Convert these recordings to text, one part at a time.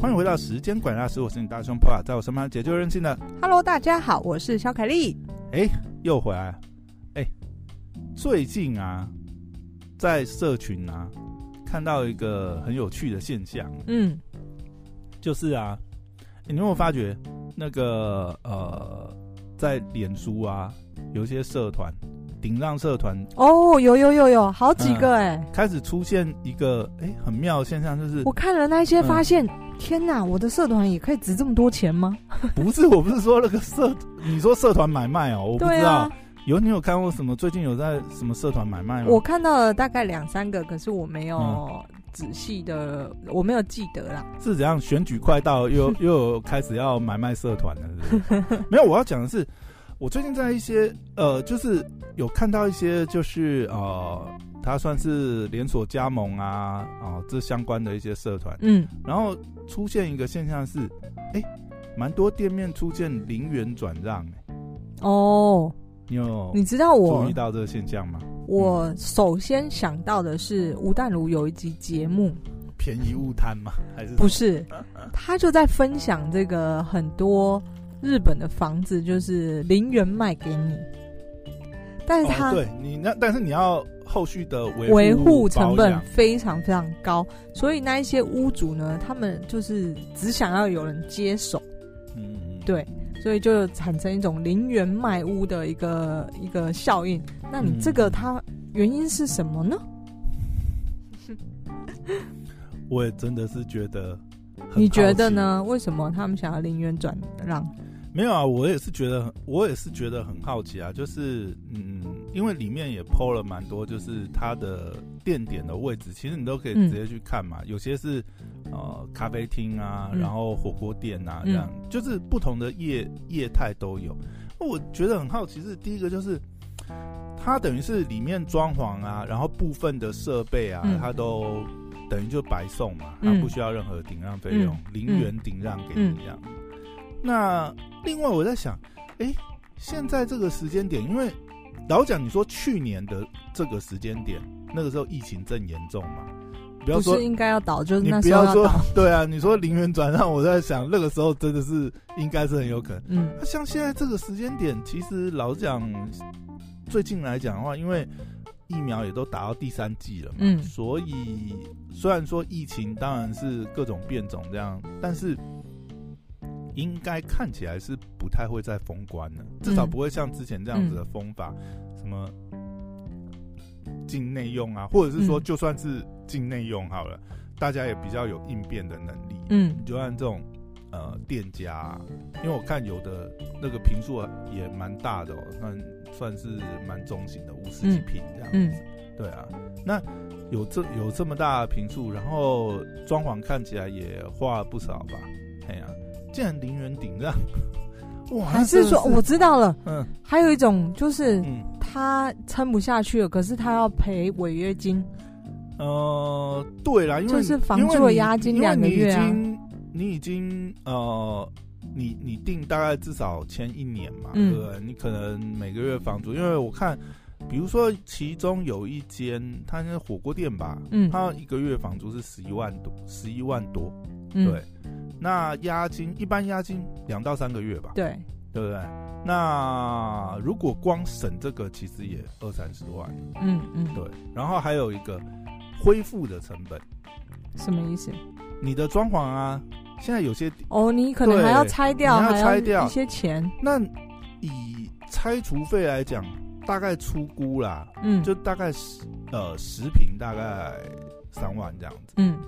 欢迎回到时间管大师，我是你大胸 Paul，在我身旁解救任性的。Hello，大家好，我是小凯丽。哎，又回来了。哎，最近啊，在社群啊，看到一个很有趣的现象。嗯，就是啊，你有没有发觉那个呃，在脸书啊，有一些社团。顶让社团哦，有有有有好几个哎、嗯，开始出现一个哎、欸、很妙的现象，就是我看了那些，发现、嗯、天哪，我的社团也可以值这么多钱吗？不是，我不是说那个社，你说社团买卖哦、喔，我不知道。啊、有你有看过什么？最近有在什么社团买卖吗？我看到了大概两三个，可是我没有仔细的、嗯，我没有记得啦。是怎样？选举快到，又又有开始要买卖社团了是是？没有，我要讲的是。我最近在一些呃，就是有看到一些，就是呃，它算是连锁加盟啊啊、呃，这相关的一些社团，嗯，然后出现一个现象是，哎、欸，蛮多店面出现零元转让、欸，哦，你有你知道我注意到这个现象吗？我首先想到的是吴淡如有一集节目，便宜勿贪吗？还是不是？他就在分享这个很多。日本的房子就是零元卖给你，但是他、哦、对你那，但是你要后续的维维护成本非常非常高，所以那一些屋主呢，他们就是只想要有人接手，嗯，对，所以就产生一种零元卖屋的一个一个效应。那你这个它原因是什么呢？我也真的是觉得，你觉得呢？为什么他们想要零元转让？没有啊，我也是觉得，我也是觉得很好奇啊。就是，嗯，因为里面也 po 了蛮多，就是它的店点的位置，其实你都可以直接去看嘛。嗯、有些是呃咖啡厅啊，然后火锅店啊，这样、嗯、就是不同的业业态都有。我觉得很好奇是第一个就是，它等于是里面装潢啊，然后部分的设备啊，嗯、它都等于就白送嘛，它不需要任何顶让费用，嗯、零元顶让给你这样。那另外我在想，哎、欸，现在这个时间点，因为老蒋你说去年的这个时间点，那个时候疫情正严重嘛，不要说不是应该要倒，就是你不要说 对啊，你说零元转让，我在想那个时候真的是应该是很有可能。嗯，像现在这个时间点，其实老蒋最近来讲的话，因为疫苗也都打到第三季了嘛，嗯，所以虽然说疫情当然是各种变种这样，但是。应该看起来是不太会再封关了，至少不会像之前这样子的封法，嗯、什么境内用啊，或者是说就算是境内用好了，嗯，大家也比较有应变的能力。嗯，就按这种呃店家，啊，因为我看有的那个平数也蛮大的哦，算算是蛮中型的五十几平这样子。对啊，那有这有这么大的平数，然后装潢看起来也花了不少吧？竟然零元顶让，哇！还是说我知道了，嗯，还有一种就是，他撑不下去了，可是他要赔违约金。呃，对啦，因为就是房租的押金两个月啊，你已经，你已经呃，你你定大概至少签一年嘛，嗯，对不对？你可能每个月房租，因为我看，比如说其中有一间，它是火锅店吧，嗯，它一个月房租是十一万多，十一万多，对。嗯那押金一般押金两到三个月吧，对，对不对？那如果光省这个，其实也二三十万，嗯嗯，对。然后还有一个恢复的成本，什么意思？你的装潢啊，现在有些哦，你可能还要拆掉，还要拆掉一些钱。那以拆除费来讲，大概出估啦，嗯，就大概十呃十平大概三万这样子，嗯。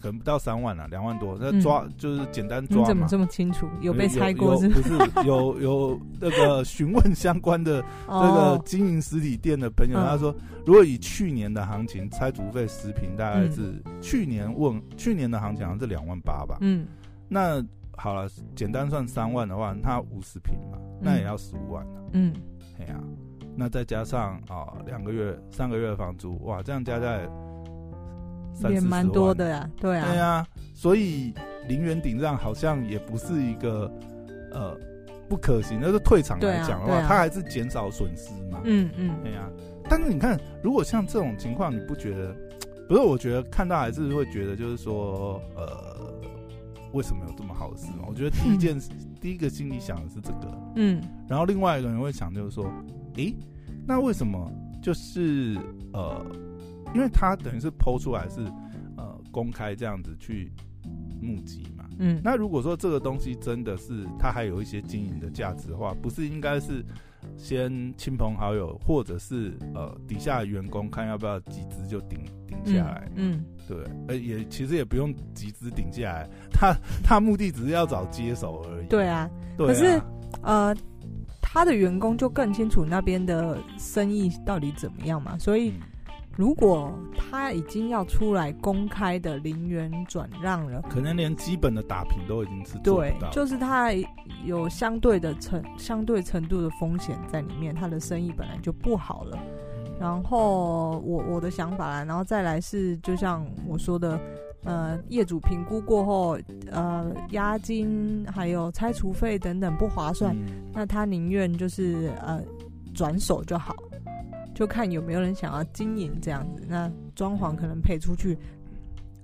可能不到三万了，两万多。那抓、嗯、就是简单抓嘛。你怎么这么清楚？有被拆过是不是？有有那个 询问相关的这个经营实体店的朋友，哦、他说，如果以去年的行情，拆除费十平大概是去年问、嗯、去年的行情好像是两万八吧。嗯。那好了，简单算三万的话，那五十平嘛，那也要十五万了。嗯。哎呀、啊，那再加上啊两个月、三个月的房租，哇，这样加起来。也蛮多的呀，对啊，对啊，所以零元顶让好像也不是一个呃不可行，那是退场来讲的话，它还是减少损失嘛。嗯嗯，对啊。但是你看，如果像这种情况，你不觉得？不是，我觉得看到还是会觉得，就是说，呃，为什么有这么好的事嘛？我觉得第一件事，嗯、第一个心里想的是这个，嗯，然后另外一个人会想就是说，诶、欸，那为什么就是呃，因为他等于是 PO 出来是呃公开这样子去募集嘛，嗯，那如果说这个东西真的是它还有一些经营的价值的话，不是应该是？先亲朋好友，或者是呃底下的员工，看要不要集资就顶顶下来。嗯，嗯对，呃也其实也不用集资顶下来，他他 目的只是要找接手而已。对啊，对啊，可是呃他的员工就更清楚那边的生意到底怎么样嘛，所以。嗯如果他已经要出来公开的零元转让了，可能连基本的打平都已经是做不到。对，就是他有相对的程相对程度的风险在里面，他的生意本来就不好了。然后我我的想法啦，然后再来是就像我说的，呃，业主评估过后，呃，押金还有拆除费等等不划算，嗯、那他宁愿就是呃转手就好。就看有没有人想要经营这样子，那装潢可能赔出去，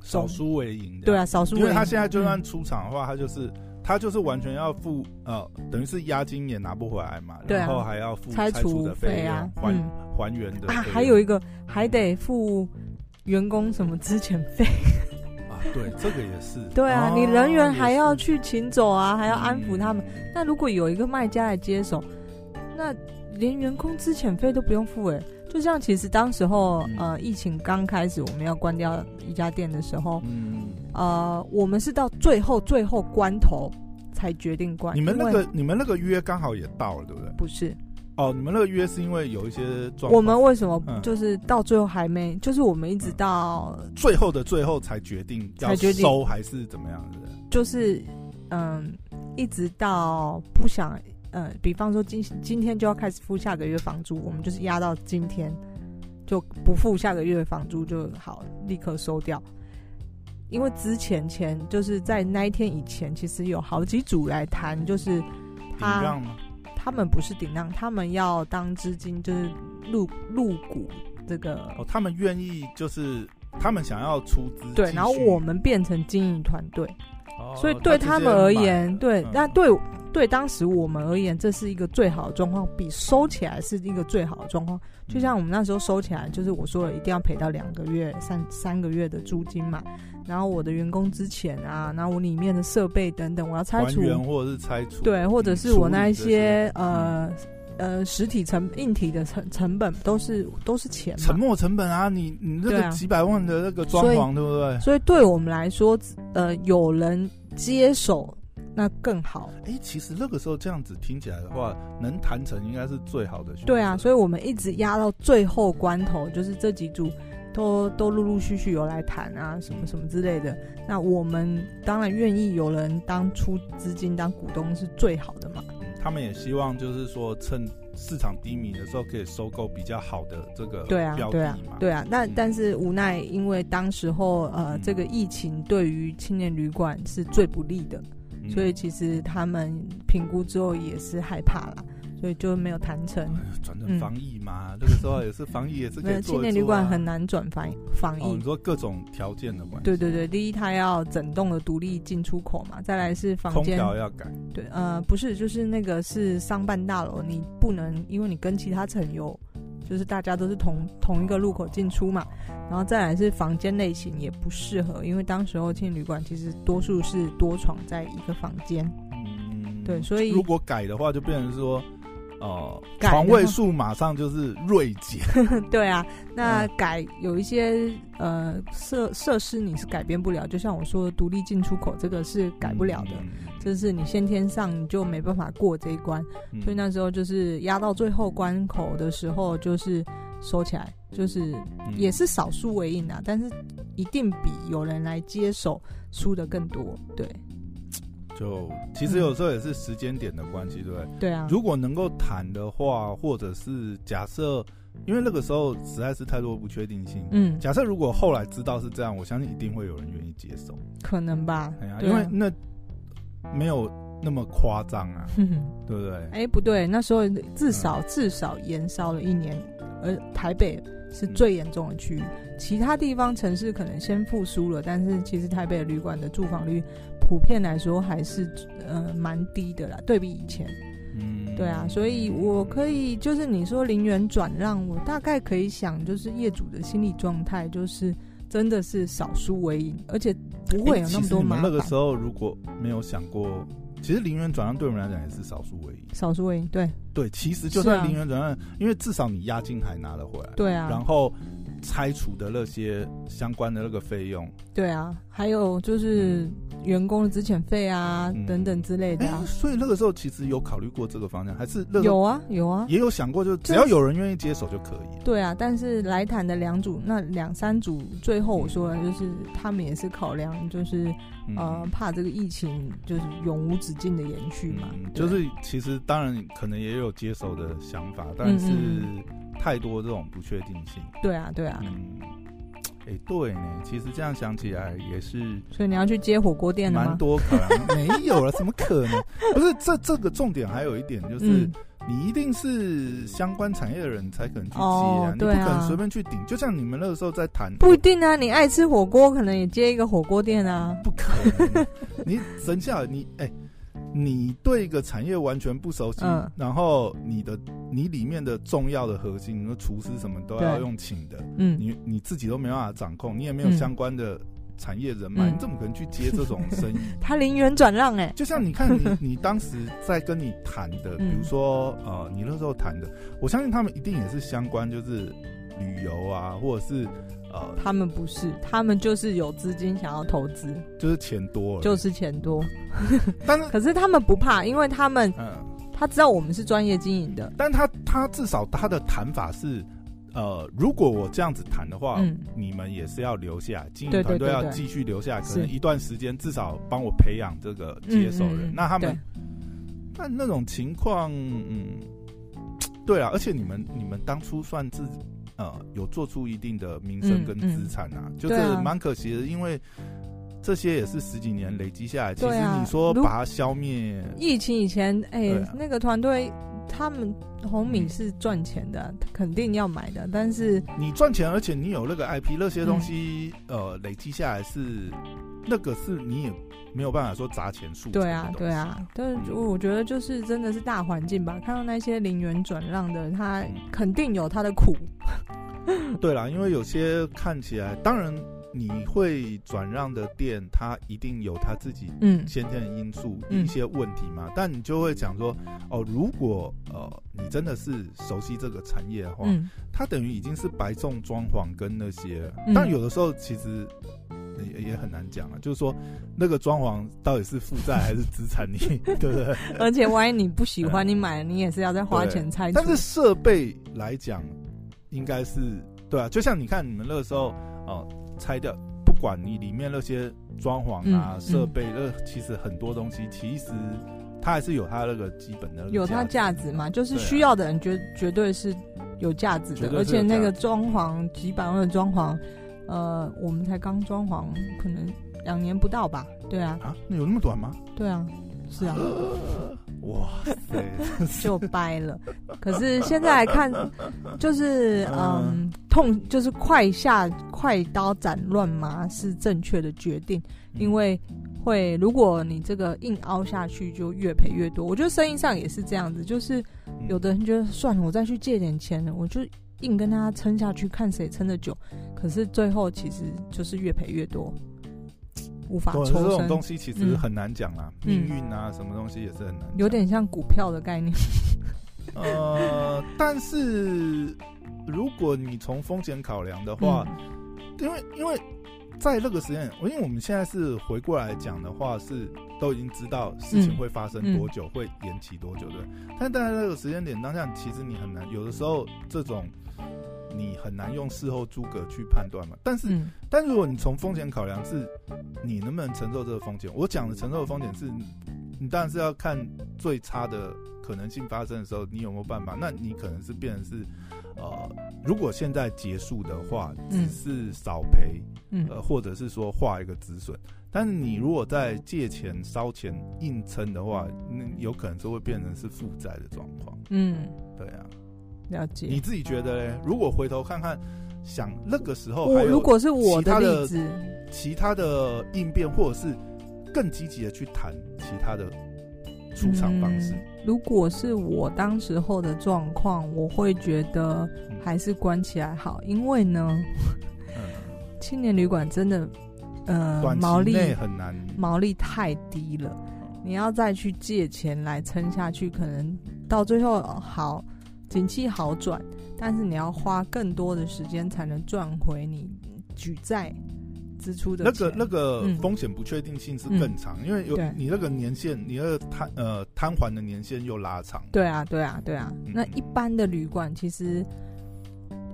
少输为赢。对啊，少输为赢。因为他现在就算出场的话，嗯、他就是他就是完全要付呃，等于是押金也拿不回来嘛，啊、然后还要付拆除的费啊，还、嗯、还原的啊，还有一个还得付员工什么资遣费啊，对，这个也是。对啊，哦、你人员还要去请走啊，还要安抚他们。嗯、那如果有一个卖家来接手，那。连员工资遣费都不用付哎，就像其实当时候呃疫情刚开始，我们要关掉一家店的时候，嗯，呃，我们是到最后最后关头才决定关。你们那个你们那个约刚好也到了，对不对？不是，哦，你们那个约是因为有一些状况。我们为什么就是到最后还没？就是我们一直到最后的最后才决定要收还是怎么样的？就是嗯，一直到不想。呃，比方说今今天就要开始付下个月房租，我们就是压到今天就不付下个月房租就好，立刻收掉。因为之前前就是在那一天以前，其实有好几组来谈，就是他他们不是顶让，他们要当资金，就是入入股这个。哦，他们愿意就是他们想要出资，对，然后我们变成经营团队。所以对他们而言，对，那对对当时我们而言，这是一个最好的状况，比收起来是一个最好的状况。就像我们那时候收起来，就是我说了一定要赔到两个月、三三个月的租金嘛，然后我的员工之前啊，然后我里面的设备等等，我要拆除或者是拆除，对，或者是我那一些呃。呃，实体成硬体的成成本都是都是钱，沉没成本啊！你你那个几百万的那个装潢，对不对？所以对我们来说，呃，有人接手那更好。哎、欸，其实那个时候这样子听起来的话，能谈成应该是最好的。对啊，所以我们一直压到最后关头，就是这几组都都陆陆续续有来谈啊，什么什么之类的。那我们当然愿意有人当出资金当股东是最好的嘛。他们也希望，就是说，趁市场低迷的时候，可以收购比较好的这个标的嘛。对啊，对啊。那、嗯、但是无奈，因为当时候呃，这个疫情对于青年旅馆是最不利的，嗯、所以其实他们评估之后也是害怕了。所以就没有谈成，转成防疫嘛？那个时候也是防疫，也是可以做做。青年旅馆很难转防防疫。你说各种条件的关系。对对对，第一，它要整栋的独立进出口嘛，再来是房间。空调要改。对，呃，不是，就是那个是商办大楼，你不能，因为你跟其他层有，就是大家都是同同一个入口进出嘛。然后再来是房间类型也不适合，因为当时候青旅馆其实多数是多床在一个房间。嗯。对，所以如果改的话，就变成说。哦，床位数马上就是锐减。对啊，那改有一些呃设设施你是改变不了，就像我说的独立进出口这个是改不了的，这、嗯、是你先天上你就没办法过这一关，嗯、所以那时候就是压到最后关口的时候，就是收起来，就是也是少输为赢啊，但是一定比有人来接手输的更多，对。就其实有时候也是时间点的关系，对不对？对啊。如果能够谈的话，或者是假设，因为那个时候实在是太多不确定性。嗯。假设如果后来知道是这样，我相信一定会有人愿意接受。可能吧。哎呀，因为那没有那么夸张啊，对不对？哎，不对，那时候至少至少延烧了一年，而台北是最严重的区域，其他地方城市可能先复苏了，但是其实台北的旅馆的住房率。普遍来说还是呃蛮低的啦，对比以前。嗯，对啊，所以我可以就是你说零元转让，我大概可以想，就是业主的心理状态就是真的是少输为赢，而且不会有那么多麻烦。那个时候如果没有想过，其实零元转让对我们来讲也是少输为赢，少输为赢，对对，其实就算零元转让，啊、因为至少你押金还拿了回来，对啊，然后。拆除的那些相关的那个费用，对啊，还有就是员工的资遣费啊、嗯、等等之类的、啊欸。所以那个时候其实有考虑过这个方向，还是有啊有啊，也有想过，就只要有人愿意接手就可以。对啊，但是来谈的两组，那两三组，最后我说的就是他们也是考量，就是、嗯、呃怕这个疫情就是永无止境的延续嘛、嗯。就是其实当然可能也有接手的想法，但是。太多这种不确定性。对啊，对啊。嗯，哎、欸，对呢。其实这样想起来也是。所以你要去接火锅店吗？蛮多可能 没有了，怎么可能？不是，这这个重点还有一点就是，嗯、你一定是相关产业的人才可能去接啊，哦、对啊，你不可能随便去顶。就像你们那个时候在谈，不一定啊。你爱吃火锅，可能也接一个火锅店啊。不可能。你等下，你哎。欸你对一个产业完全不熟悉，嗯、然后你的你里面的重要的核心，你说厨师什么都要用请的，嗯，你你自己都没办法掌控，你也没有相关的产业人脉，嗯、你怎么可能去接这种生意？他零元转让哎，就像你看你 你当时在跟你谈的，比如说呃，你那时候谈的，我相信他们一定也是相关，就是旅游啊，或者是。呃，他们不是，他们就是有资金想要投资，就是钱多，就是钱多。但是，可是他们不怕，因为他们，嗯，他知道我们是专业经营的。但他他至少他的谈法是，呃，如果我这样子谈的话，嗯，你们也是要留下经营团队，要继续留下，可能一段时间至少帮我培养这个接手人。那他们，但那种情况，嗯，对啊，而且你们你们当初算自己。呃，有做出一定的名声跟资产啊，嗯嗯、就是蛮可惜的，啊、因为这些也是十几年累积下来。其实你说把它消灭，疫情以前，哎、欸，啊、那个团队他们红米是赚钱的，嗯、肯定要买的。但是你赚钱，而且你有那个 IP，那些东西，嗯、呃，累积下来是那个是你也没有办法说砸钱数。对啊，对啊，但是我觉得就是真的是大环境吧。看到那些零元转让的，他肯定有他的苦。对啦，因为有些看起来，当然你会转让的店，它一定有它自己嗯先天的因素、嗯、一些问题嘛。嗯、但你就会讲说，哦，如果呃你真的是熟悉这个产业的话，嗯、它等于已经是白送装潢跟那些。嗯、但有的时候其实也也很难讲啊，就是说那个装潢到底是负债还是资产，你 对不对？而且万一你不喜欢，你买了你也是要再花钱拆。但是设备来讲。应该是对啊，就像你看你们那个时候哦、呃，拆掉，不管你里面那些装潢啊、设、嗯、备，那、嗯、其实很多东西，其实它还是有它那个基本的有它价值嘛，就是需要的人绝、啊、绝对是有价值的，而且那个装潢几百万的装潢，呃，我们才刚装潢，可能两年不到吧？对啊，啊，那有那么短吗？对啊，是啊。哇塞，就掰了。可是现在来看，就是嗯，痛就是快下快刀斩乱麻是正确的决定，因为会如果你这个硬凹下去，就越赔越多。我觉得生意上也是这样子，就是有的人觉得算了，我再去借点钱了，我就硬跟他撑下去，看谁撑得久。可是最后其实就是越赔越多。无法抽身，这种东西其实很难讲啦，嗯、命运啊，什么东西也是很难。有点像股票的概念。呃，但是如果你从风险考量的话，嗯、因为因为在那个时间，因为我们现在是回过来讲的话，是都已经知道事情会发生多久，嗯、会延期多久的。嗯、但在那个时间点当下，其实你很难，有的时候这种。你很难用事后诸葛去判断嘛，但是，嗯、但如果你从风险考量是，你能不能承受这个风险？我讲的承受的风险是，你当然是要看最差的可能性发生的时候，你有没有办法？那你可能是变成是，呃，如果现在结束的话，只是少赔，嗯、呃，或者是说画一个止损。但是你如果在借钱烧钱硬撑的话，那有可能就会变成是负债的状况。嗯，对啊。了解，你自己觉得嘞？如果回头看看，想那个时候，我如果是我的例子，其他的应变或者是更积极的去谈其他的出场方式。嗯，如果是我当时候的状况，我会觉得还是关起来好，因为呢，嗯、青年旅馆真的，呃，毛利很难，毛利太低了。你要再去借钱来撑下去，可能到最后好，景气好转，但是你要花更多的时间才能赚回你举债支出的。那个那个风险不确定性是更长，嗯、因为有你那个年限，你那个摊呃摊还的年限又拉长。对啊，对啊，对啊。嗯、那一般的旅馆其实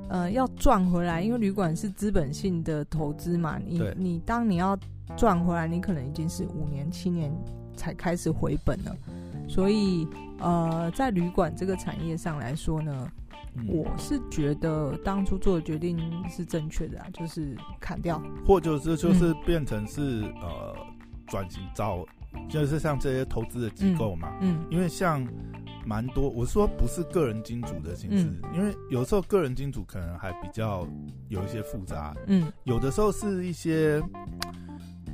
呃要赚回来，因为旅馆是资本性的投资嘛，你你当你要赚回来，你可能已经是五年七年。才开始回本了，所以呃，在旅馆这个产业上来说呢，嗯、我是觉得当初做的决定是正确的啊，就是砍掉，或者是就是变成是、嗯、呃转型找，就是像这些投资的机构嘛，嗯，嗯因为像蛮多，我说不是个人金主的形式，嗯、因为有时候个人金主可能还比较有一些复杂，嗯，有的时候是一些。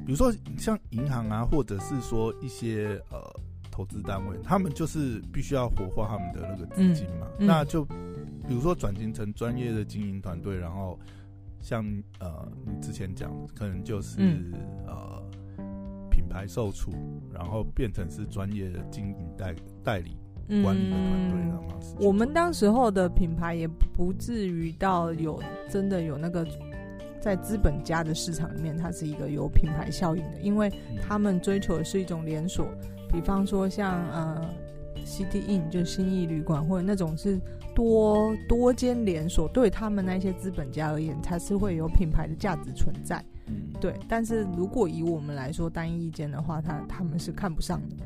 比如说像银行啊，或者是说一些呃投资单位，他们就是必须要活化他们的那个资金嘛。嗯嗯、那就比如说转型成专业的经营团队，然后像呃你之前讲，可能就是、嗯、呃品牌售出，然后变成是专业的经营代代理管理的团队了嘛。我们当时候的品牌也不至于到有真的有那个。在资本家的市场里面，它是一个有品牌效应的，因为他们追求的是一种连锁，比方说像呃 City Inn 就新义旅馆，或者那种是多多间连锁，对他们那些资本家而言，它是会有品牌的价值存在。嗯，对。但是如果以我们来说，单一意见的话，他他们是看不上的。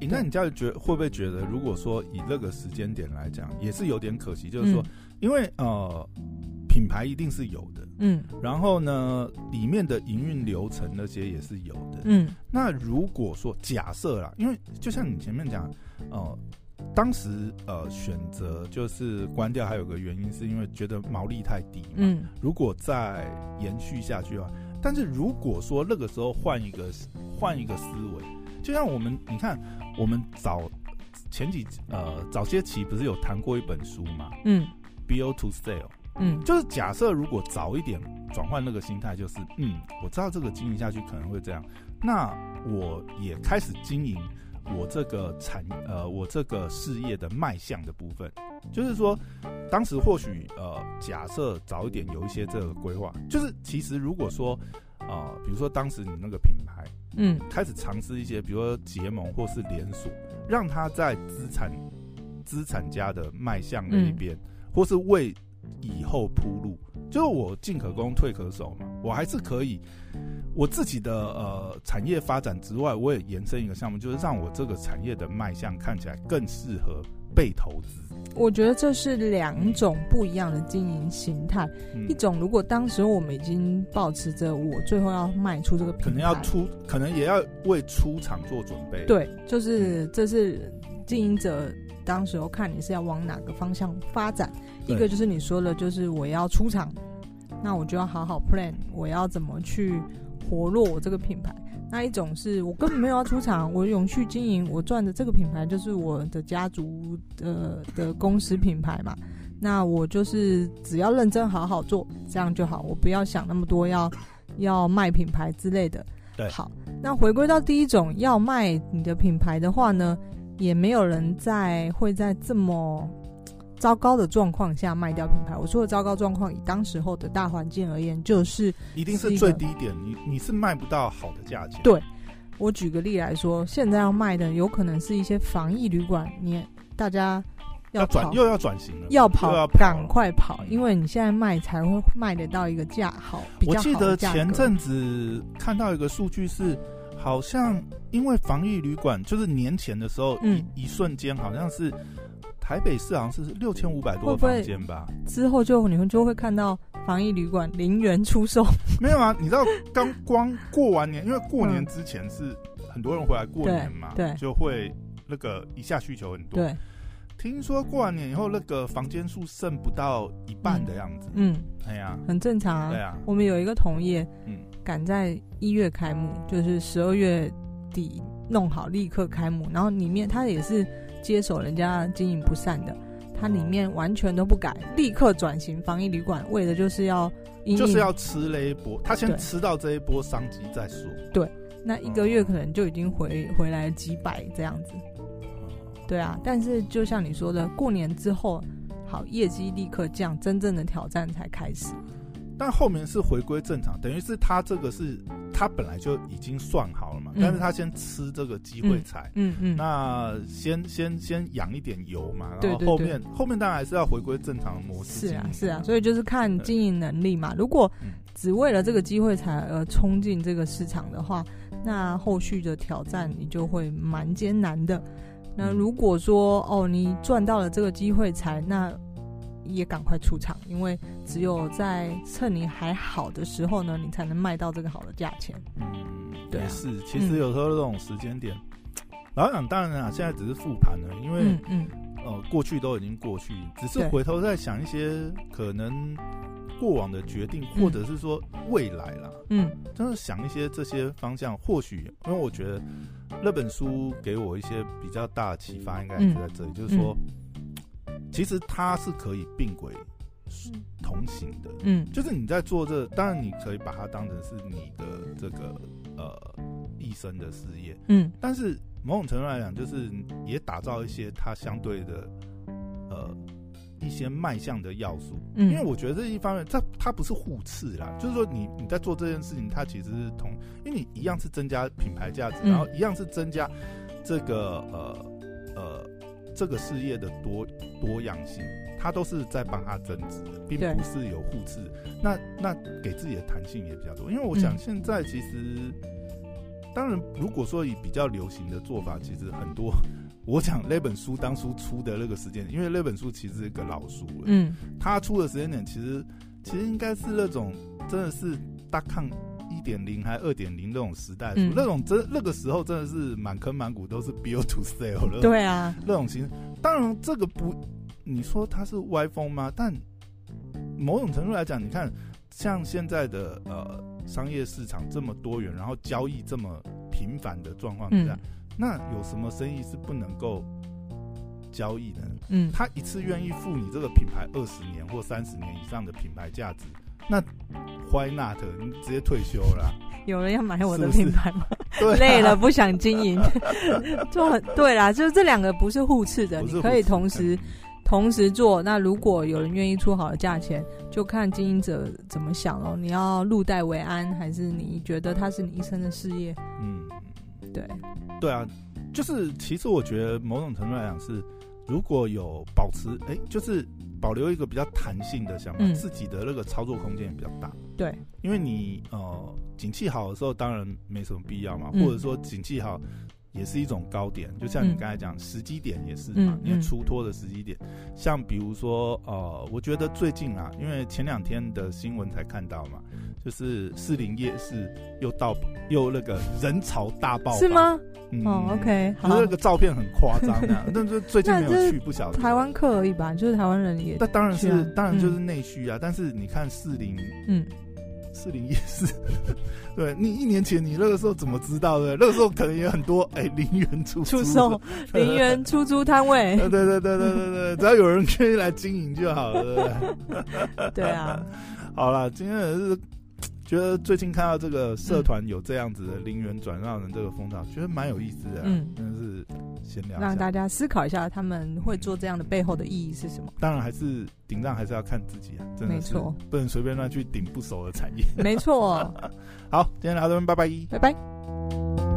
欸、那你这样觉会不会觉得，如果说以那个时间点来讲，也是有点可惜，就是说，嗯、因为呃。品牌一定是有的，嗯，然后呢，里面的营运流程那些也是有的，嗯。那如果说假设啦，因为就像你前面讲，呃，当时呃选择就是关掉，还有个原因是因为觉得毛利太低嘛，嗯。如果再延续下去的话，但是如果说那个时候换一个换一个思维，就像我们你看，我们早前几呃早些期不是有谈过一本书嘛，嗯，Build to Sell。嗯，就是假设如果早一点转换那个心态，就是嗯，我知道这个经营下去可能会这样，那我也开始经营我这个产呃我这个事业的卖相的部分，就是说，当时或许呃假设早一点有一些这个规划，就是其实如果说啊、呃，比如说当时你那个品牌嗯。开始尝试一些，比如说结盟或是连锁，让他在资产资产家的卖相那一边，嗯、或是为以后铺路，就是我进可攻退可守嘛，我还是可以我自己的呃产业发展之外，我也延伸一个项目，就是让我这个产业的卖相看起来更适合被投资。我觉得这是两种不一样的经营形态。嗯、一种如果当时我们已经保持着我最后要卖出这个品牌，可能要出，可能也要为出场做准备。对，就是这是经营者。当时候看你是要往哪个方向发展，对一个就是你说的，就是我要出场，那我就要好好 plan，我要怎么去活络我这个品牌。那一种是我根本没有要出场，我永续经营，我赚的这个品牌就是我的家族的的公司品牌嘛。那我就是只要认真好好做，这样就好，我不要想那么多要要卖品牌之类的。对，好，那回归到第一种要卖你的品牌的话呢？也没有人在会在这么糟糕的状况下卖掉品牌。我说的糟糕状况，以当时候的大环境而言，就是，是一定是最低点，你你是卖不到好的价钱。对，我举个例来说，现在要卖的有可能是一些防疫旅馆，你大家要转又要转型了，要跑赶快跑，因为你现在卖才会卖得到一个价好。我记得前阵子看到一个数据是。好像因为防疫旅馆，就是年前的时候，嗯、一一瞬间好像是台北市好像是六千五百多个房间吧。之后就你们就会看到防疫旅馆零元出售。没有啊，你知道刚光过完年，因为过年之前是很多人回来过年嘛，对，对就会那个一下需求很多。对，听说过完年以后，那个房间数剩不到一半的样子。嗯，哎呀，很正常啊。对啊，我们有一个同业，嗯。赶在一月开幕，就是十二月底弄好，立刻开幕。然后里面他也是接手人家经营不善的，他里面完全都不改，立刻转型防疫旅馆，为的就是要就是要吃那一波，他先吃到这一波商机再说。对，那一个月可能就已经回回来几百这样子。对啊，但是就像你说的，过年之后，好业绩立刻降，真正的挑战才开始。但后面是回归正常，等于是他这个是他本来就已经算好了嘛，嗯、但是他先吃这个机会财，嗯嗯，那先先先养一点油嘛，然后后面后面当然还是要回归正常的模式。是啊是啊，所以就是看经营能力嘛。如果只为了这个机会才而冲进这个市场的话，那后续的挑战你就会蛮艰难的。那如果说哦，你赚到了这个机会财，那也赶快出场，因为只有在趁你还好的时候呢，你才能卖到这个好的价钱。嗯，对、啊，是。其实有时候这种时间点，老实讲，当然啊，现在只是复盘了，因为嗯，嗯呃，过去都已经过去，只是回头再想一些可能过往的决定，或者是说未来啦，嗯，真的想一些这些方向，或许因为我觉得。那本书给我一些比较大的启发，应该是在这里，嗯、就是说，嗯、其实它是可以并轨同行的。嗯，就是你在做这个，当然你可以把它当成是你的这个呃一生的事业。嗯，但是某种程度来讲，就是也打造一些它相对的呃。一些卖相的要素，嗯，因为我觉得这一方面，它它不是互斥啦，就是说你你在做这件事情，它其实是同，因为你一样是增加品牌价值，嗯、然后一样是增加这个呃呃这个事业的多多样性，它都是在帮它增值的，并不是有互斥。那那给自己的弹性也比较多，因为我想现在其实，嗯、当然如果说以比较流行的做法，其实很多。我讲那本书当初出的那个时间，因为那本书其实是一个老书了。嗯，他出的时间点其实其实应该是那种真的是大抗一点零还二点零那种时代，嗯、那种真那个时候真的是满坑满谷都是 build to sell 了。对啊，那种型。当然这个不，你说它是歪风吗？但某种程度来讲，你看像现在的呃商业市场这么多元，然后交易这么频繁的状况下。嗯那有什么生意是不能够交易的？嗯，他一次愿意付你这个品牌二十年或三十年以上的品牌价值，那 why not？你直接退休了啊？有人要买我的品牌吗？是是累了不想经营，就很对啦。就是这两个不是互斥的，你可以同时同时做。那如果有人愿意出好的价钱，就看经营者怎么想喽。你要入袋为安，还是你觉得它是你一生的事业？嗯。对，对啊，就是其实我觉得某种程度来讲是，如果有保持哎，就是保留一个比较弹性的想法，嗯、自己的那个操作空间也比较大。对，因为你呃景气好的时候当然没什么必要嘛，嗯、或者说景气好。也是一种高点，就像你刚才讲，时机点也是嘛，你、嗯、出脱的时机点。嗯、像比如说，呃，我觉得最近啊，因为前两天的新闻才看到嘛，就是士林夜市又到又那个人潮大爆，是吗？嗯、哦，OK，就是那个照片很夸张的，但是最近没有去，不晓得。台湾客而已吧，就是台湾人也。那当然是，当然就是内需啊。嗯、但是你看士林，嗯。士林夜市，对，你一年前你那个时候怎么知道的？那个时候可能也很多哎，零元出出售，零元出租摊位。对对对对对对，只要有人愿意来经营就好了，对啊，好了，今天也是。觉得最近看到这个社团有这样子的零元转让的这个风潮，觉得蛮有意思的，嗯，真的是闲聊，让大家思考一下他们会做这样的背后的意义是什么。当然，还是顶账还是要看自己啊，真的是，没错，不能随便乱去顶不熟的产业。没错。好，今天聊到这边，拜拜，拜拜。